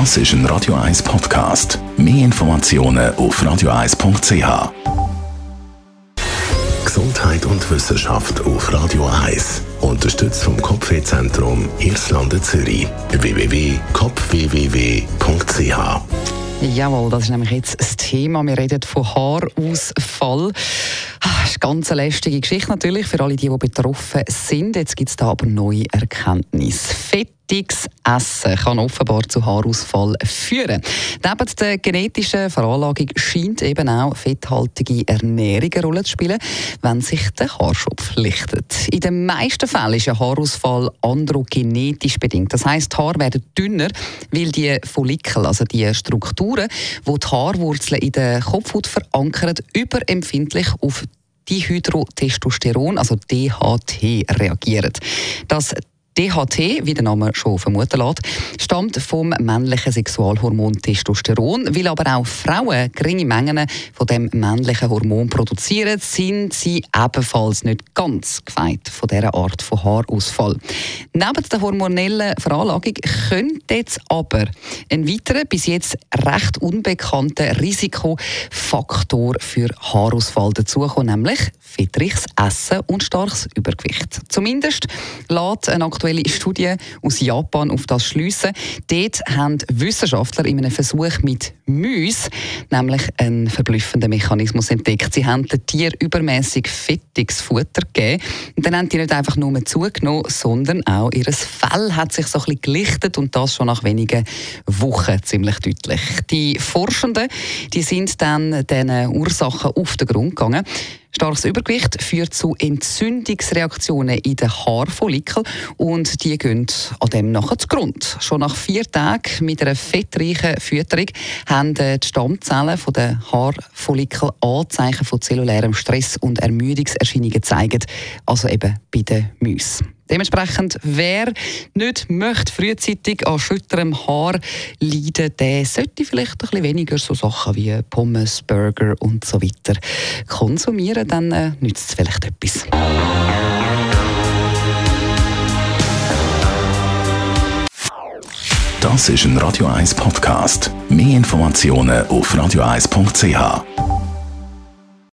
Das ist ein Radio 1 Podcast. Mehr Informationen auf radio1.ch. Gesundheit und Wissenschaft auf Radio 1. Unterstützt vom Kopfwehzentrum Irlande Zürich. www.kopfwww.ch Jawohl, das ist nämlich jetzt das Thema. Wir reden von Haarausfall. Ah, das ist eine ganz lästige Geschichte natürlich für alle, die, die betroffen sind. Jetzt gibt es da aber neue Erkenntnisse. Fett fettiges Essen kann offenbar zu Haarausfall führen. Neben der genetischen Veranlagung scheint eben auch fetthaltige Ernährung eine Rolle zu spielen, wenn sich der Haarschopf lichtet. In den meisten Fällen ist ein Haarausfall androgenetisch bedingt. Das heißt, die Haare werden dünner, weil die Follikel, also die Strukturen, wo die Haarwurzeln in der Kopfhaut verankern, überempfindlich auf Dihydrotestosteron, also DHT, reagieren. Das DHT, wie der Name schon vermuten lässt, stammt vom männlichen Sexualhormon Testosteron. Weil aber auch Frauen geringe Mengen von dem männlichen Hormon produzieren, sind sie ebenfalls nicht ganz gefeit von dieser Art von Haarausfall. Neben der hormonellen Veranlagung könnte jetzt aber ein weiterer, bis jetzt recht unbekannter Risikofaktor für Haarausfall dazukommen, nämlich fettreiches Essen und starkes Übergewicht. Zumindest lässt eine aktuelle Studie aus Japan auf das schliessen. Dort haben Wissenschaftler in einem Versuch mit Mäusen nämlich einen verblüffenden Mechanismus entdeckt. Sie haben den Tieren übermäßig fettiges Futter gegeben. Und dann haben die nicht einfach nur zugenommen, sondern auch ihr Fell hat sich so ein bisschen gelichtet und das schon nach wenigen Wochen ziemlich deutlich. Die Forschenden die sind dann diesen Ursachen auf den Grund gegangen. Starkes Übergewicht führt zu Entzündungsreaktionen in den Haarfollikeln und die gehen an dem nachher zu Grund. Schon nach vier Tagen mit einer fettreichen Fütterung haben die Stammzellen der Haarfollikel Anzeichen von zellulärem Stress und Ermüdungserscheinungen gezeigt, also eben bei den Mäusen. Dementsprechend, wer nicht möchte frühzeitig an schütterem Haar leiden, der sollte vielleicht ein bisschen weniger so Sachen wie Pommes, Burger und so weiter konsumieren, dann äh, nützt es vielleicht etwas. Das ist ein Radio 1 Podcast. Mehr Informationen auf radio1.ch.